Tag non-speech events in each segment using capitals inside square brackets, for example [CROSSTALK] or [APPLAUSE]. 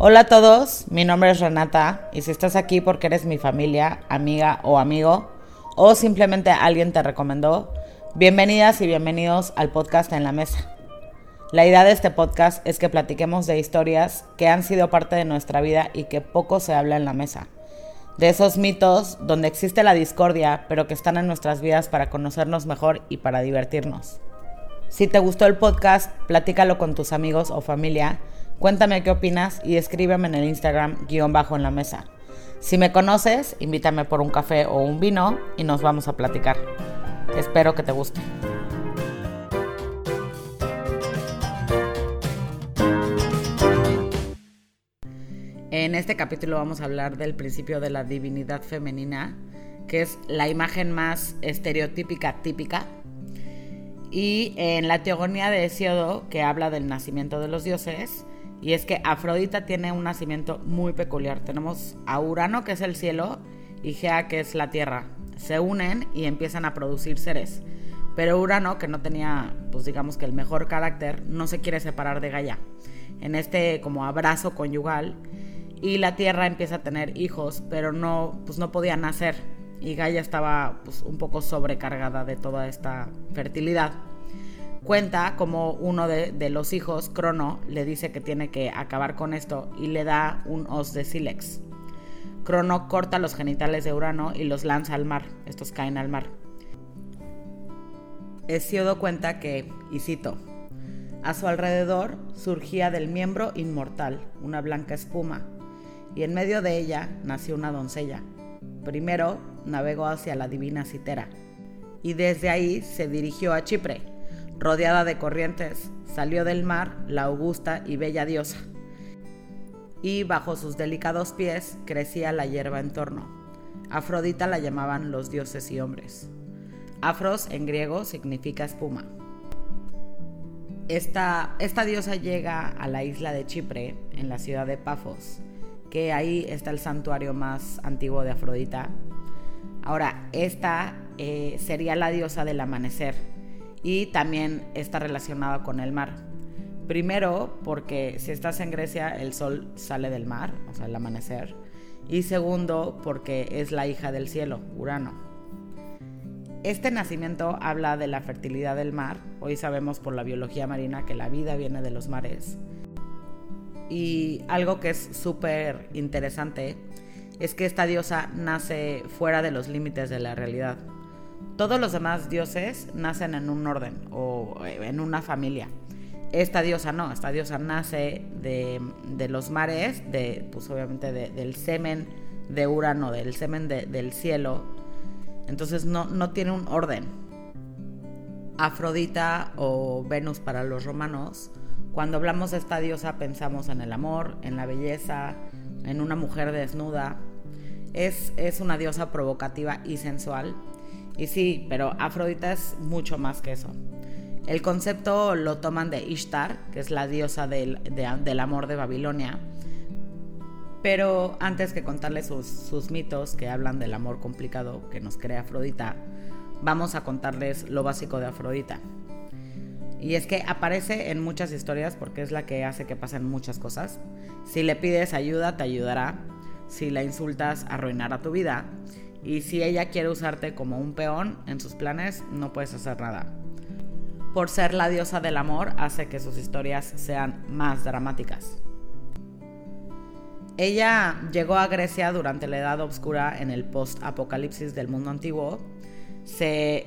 Hola a todos, mi nombre es Renata y si estás aquí porque eres mi familia, amiga o amigo o simplemente alguien te recomendó, bienvenidas y bienvenidos al podcast En la Mesa. La idea de este podcast es que platiquemos de historias que han sido parte de nuestra vida y que poco se habla en la mesa. De esos mitos donde existe la discordia, pero que están en nuestras vidas para conocernos mejor y para divertirnos. Si te gustó el podcast, platícalo con tus amigos o familia Cuéntame qué opinas y escríbeme en el Instagram guion bajo en la mesa. Si me conoces, invítame por un café o un vino y nos vamos a platicar. Espero que te guste. En este capítulo vamos a hablar del principio de la divinidad femenina, que es la imagen más estereotípica típica. Y en la teogonía de Hesiodo, que habla del nacimiento de los dioses, y es que Afrodita tiene un nacimiento muy peculiar. Tenemos a Urano, que es el cielo, y Gea, que es la tierra. Se unen y empiezan a producir seres. Pero Urano, que no tenía, pues digamos que el mejor carácter, no se quiere separar de Gaia. En este como abrazo conyugal. Y la Tierra empieza a tener hijos, pero no, pues no podía nacer. Y Gaia estaba pues, un poco sobrecargada de toda esta fertilidad cuenta como uno de, los hijos, Crono, le dice que tiene que acabar con esto y le da un os de sílex. Crono corta los genitales de Urano y los lanza al mar. Estos caen al mar. Hesiodo cuenta que, y cito, a su alrededor surgía del miembro inmortal una blanca espuma, y en medio de ella nació una doncella. Primero navegó hacia la divina Citera, y desde ahí se dirigió a Chipre, Rodeada de corrientes, salió del mar la augusta y bella diosa, y bajo sus delicados pies crecía la hierba en torno. Afrodita la llamaban los dioses y hombres. Afros en griego significa espuma. Esta, esta diosa llega a la isla de Chipre, en la ciudad de Pafos, que ahí está el santuario más antiguo de Afrodita. Ahora, esta eh, sería la diosa del amanecer, y también está relacionado con el mar. Primero, porque si estás en Grecia, el sol sale del mar, o sea, el amanecer. Y segundo, porque es la hija del cielo, Urano. Este nacimiento habla de la fertilidad del mar. Hoy sabemos por la biología marina que la vida viene de los mares. Y algo que es súper interesante es que esta diosa nace fuera de los límites de la realidad. Todos los demás dioses nacen en un orden o en una familia. Esta diosa no, esta diosa nace de, los mares, de, pues obviamente del semen de Urano, del semen del cielo. Entonces no, no tiene un orden. Afrodita o Venus para los romanos, cuando hablamos de esta diosa pensamos en el amor, en la belleza, en una mujer desnuda. Es, es una diosa provocativa y sensual y sí, pero Afrodita es mucho más que eso. El concepto lo toman de Ishtar, que es la diosa del, amor de Babilonia. Pero antes que contarles sus, sus, mitos que hablan del amor complicado que nos crea Afrodita, vamos a contarles lo básico de Afrodita. Y es que aparece en muchas historias porque es la que hace que pasen muchas cosas. Si le pides ayuda, te ayudará. Si la insultas, arruinará tu vida. Y si ella quiere usarte como un peón en sus planes, no puedes hacer nada. Por ser la diosa del amor, hace que sus historias sean más dramáticas. Ella llegó a Grecia durante la Edad Oscura en el post-apocalipsis del mundo antiguo.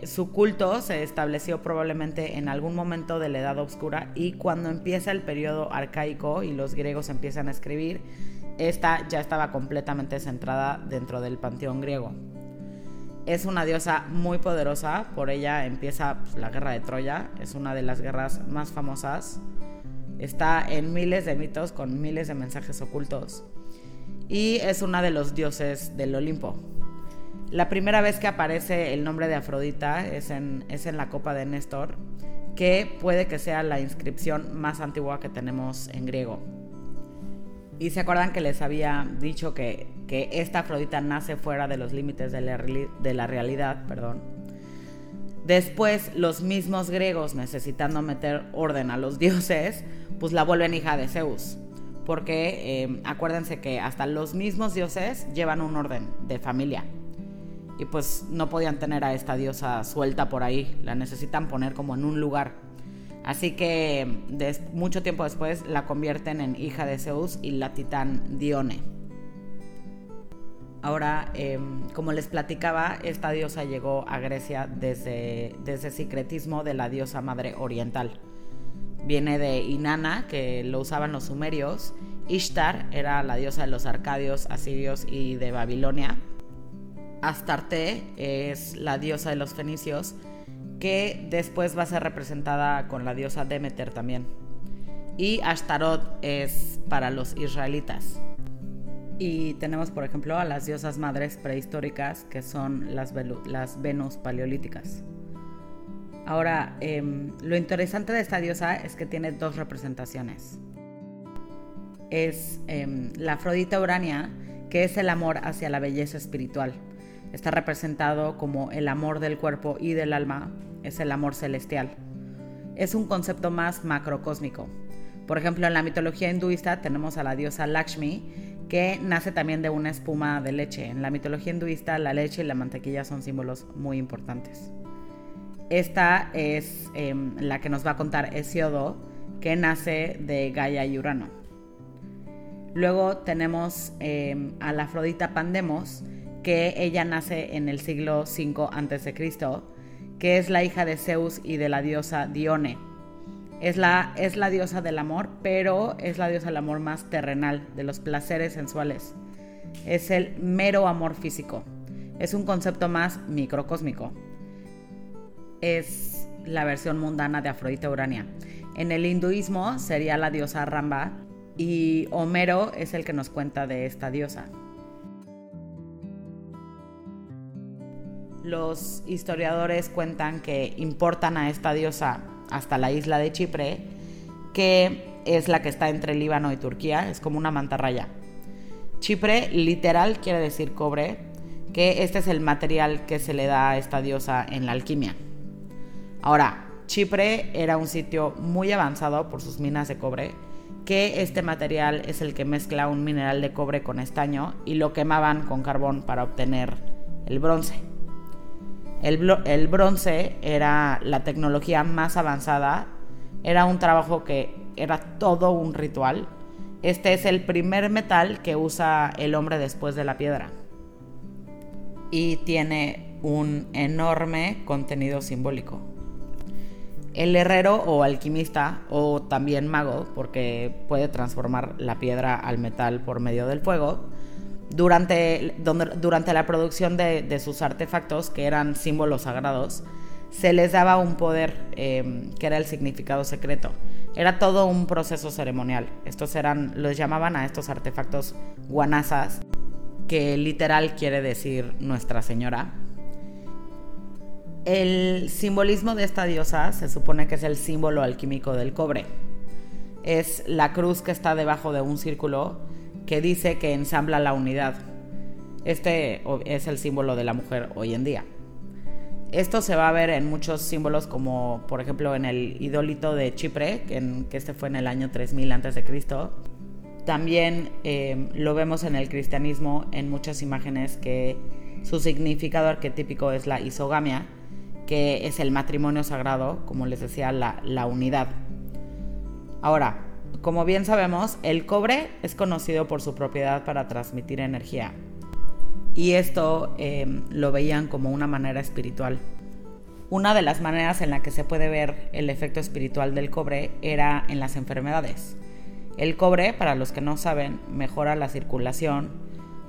su culto se estableció probablemente en algún momento de la Edad Oscura y cuando empieza el periodo arcaico y los griegos empiezan a escribir, esta ya estaba completamente centrada dentro del panteón griego. Es una diosa muy poderosa, por ella empieza pues, la guerra de Troya, es una de las guerras más famosas. Está en miles de mitos con miles de mensajes ocultos y es una de los dioses del Olimpo. La primera vez que aparece el nombre de Afrodita es en, es en la copa de Néstor, que puede que sea la inscripción más antigua que tenemos en griego. Y se acuerdan que les había dicho que, esta Afrodita nace fuera de los límites de la, de la realidad, perdón. Después, los mismos griegos, necesitando meter orden a los [LAUGHS] dioses, pues la vuelven hija de Zeus. porque eh, acuérdense que hasta los mismos dioses llevan un orden de familia. Y pues no podían tener a esta diosa suelta por ahí, la necesitan poner como en un lugar. Así que mucho tiempo después la convierten en hija de Zeus y la titán Dione. Ahora, em, como les platicaba, esta diosa llegó a Grecia desde, desde el secretismo de la diosa madre oriental. Viene de Inanna, que lo usaban los sumerios. Ishtar era la diosa de los arcadios, asirios y de Babilonia. Astarte es la diosa de los fenicios, que después va a ser representada con la diosa Demeter también. Y Ashtarot es para los israelitas. Y tenemos, por ejemplo, a las diosas madres prehistóricas, que son las, las Venus paleolíticas. Ahora, em, lo interesante de esta diosa es que tiene dos representaciones. Es em, la Afrodita Urania, que es el amor hacia la belleza espiritual. Está representado como el amor del cuerpo y del alma, es el amor celestial. Es un concepto más macrocósmico. Por ejemplo, en la mitología hinduista tenemos a la diosa Lakshmi, que nace también de una espuma de leche. En la mitología hinduista la leche y la mantequilla son símbolos muy importantes. Esta es em, la que nos va a contar Hesiodo, que nace de Gaia y Urano. Luego tenemos em, a la Afrodita Pandemos, que ella nace en el siglo V a.C., que es la hija de Zeus y de la diosa Dione es la, es la diosa del amor, pero es la diosa del amor más terrenal, de los placeres sensuales. Es el mero amor físico. Es un concepto más microcósmico. Es la versión mundana de Afrodita Urania. En el hinduismo sería la diosa Ramba y Homero es el que nos cuenta de esta diosa. Los historiadores cuentan que importan a esta diosa hasta la isla de Chipre, que es la que está entre Líbano y Turquía, es como una mantarraya. Chipre literal quiere decir cobre, que este es el material que se le da a esta diosa en la alquimia. Ahora, Chipre era un sitio muy avanzado por sus minas de cobre, que este material es el que mezcla un mineral de cobre con estaño y lo quemaban con carbón para obtener el bronce. El, bronce era la tecnología más avanzada, era un trabajo que era todo un ritual. Este es el primer metal que usa el hombre después de la piedra. Y tiene un enorme contenido simbólico. El herrero o alquimista, o también mago, porque puede transformar la piedra al metal por medio del fuego, durante, durante la producción de, sus artefactos, que eran símbolos sagrados, se les daba un poder em, que era el significado secreto. Era todo un proceso ceremonial. Estos eran, los llamaban a estos artefactos guanazas, que literal quiere decir Nuestra Señora. El simbolismo de esta diosa se supone que es el símbolo alquímico del cobre. Es la cruz que está debajo de un círculo que dice que ensambla la unidad. Este es el símbolo de la mujer hoy en día. Esto se va a ver en muchos símbolos como por ejemplo en el idólito de Chipre, que, este fue en el año 3000 a.C. También eh, lo vemos en el cristianismo en muchas imágenes que su significado arquetípico es la isogamia, que es el matrimonio sagrado, como les decía, la, la unidad. Ahora, como bien sabemos, el cobre es conocido por su propiedad para transmitir energía. Y esto eh, lo veían como una manera espiritual. Una de las maneras en la que se puede ver el efecto espiritual del cobre era en las enfermedades. El cobre, para los que no saben, mejora la circulación,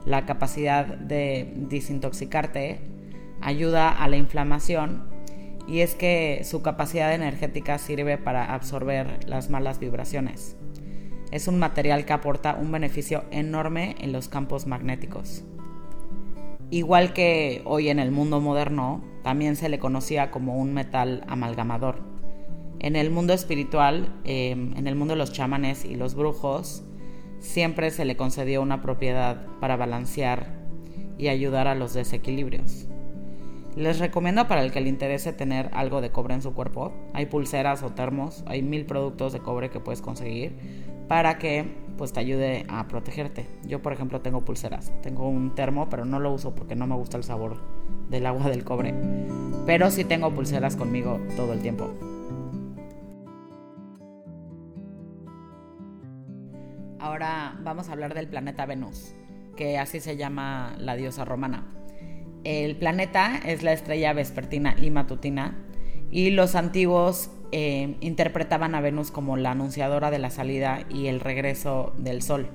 la capacidad de desintoxicarte, ayuda a la inflamación y es que su capacidad energética sirve para absorber las malas vibraciones es un material que aporta un beneficio enorme en los campos magnéticos. Igual que hoy en el mundo moderno, también se le conocía como un metal amalgamador. En el mundo espiritual, em, en el mundo de los chamanes y los brujos, siempre se le concedió una propiedad para balancear y ayudar a los desequilibrios. Les recomiendo para el que le interese tener algo de cobre en su cuerpo. Hay pulseras o termos, hay mil productos de cobre que puedes conseguir para que pues te ayude a protegerte. Yo, por ejemplo, tengo pulseras. Tengo un termo, pero no lo uso porque no me gusta el sabor del agua del cobre. Pero sí tengo pulseras conmigo todo el tiempo. Ahora vamos a hablar del planeta Venus, que así se llama la diosa romana. El planeta es la estrella vespertina y matutina y los antiguos eh, interpretaban a Venus como la anunciadora de la salida y el regreso del Sol.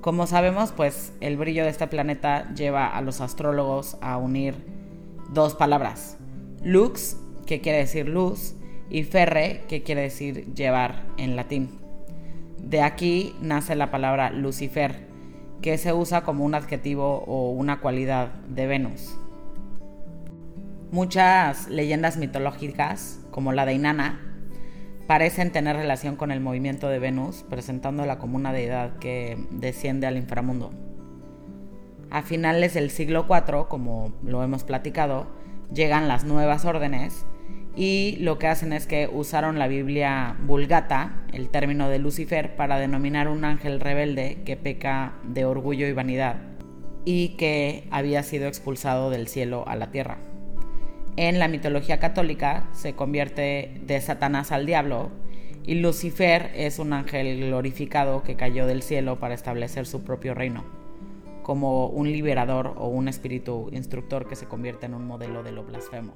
Como sabemos, pues el brillo de este planeta lleva a los astrólogos a unir dos palabras, lux, que quiere decir luz, y ferre, que quiere decir llevar en latín. De aquí nace la palabra Lucifer, que se usa como un adjetivo o una cualidad de Venus. Muchas leyendas mitológicas, como la de Inanna, parecen tener relación con el movimiento de Venus, presentándola como una deidad que desciende al inframundo. A finales del siglo IV, como lo hemos platicado, llegan las nuevas órdenes y lo que hacen es que usaron la Biblia vulgata, el término de Lucifer, para denominar un ángel rebelde que peca de orgullo y vanidad y que había sido expulsado del cielo a la tierra. En la mitología católica se convierte de Satanás al diablo y Lucifer es un ángel glorificado que cayó del cielo para establecer su propio reino, como un liberador o un espíritu instructor que se convierte en un modelo de lo blasfemo.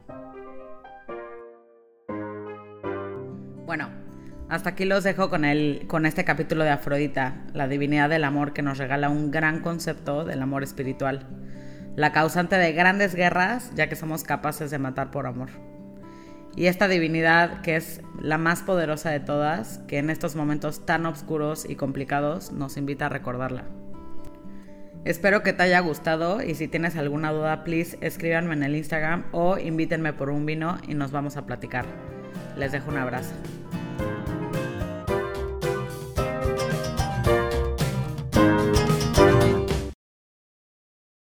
Bueno, hasta aquí los dejo con, el, con este capítulo de Afrodita, la divinidad del amor que nos regala un gran concepto del amor espiritual, la causante de grandes guerras ya que somos capaces de matar por amor. Y esta divinidad que es la más poderosa de todas, que en estos momentos tan oscuros y complicados nos invita a recordarla. Espero que te haya gustado y si tienes alguna duda, please escríbanme en el Instagram o invítenme por un vino y nos vamos a platicar. Les dejo un abrazo.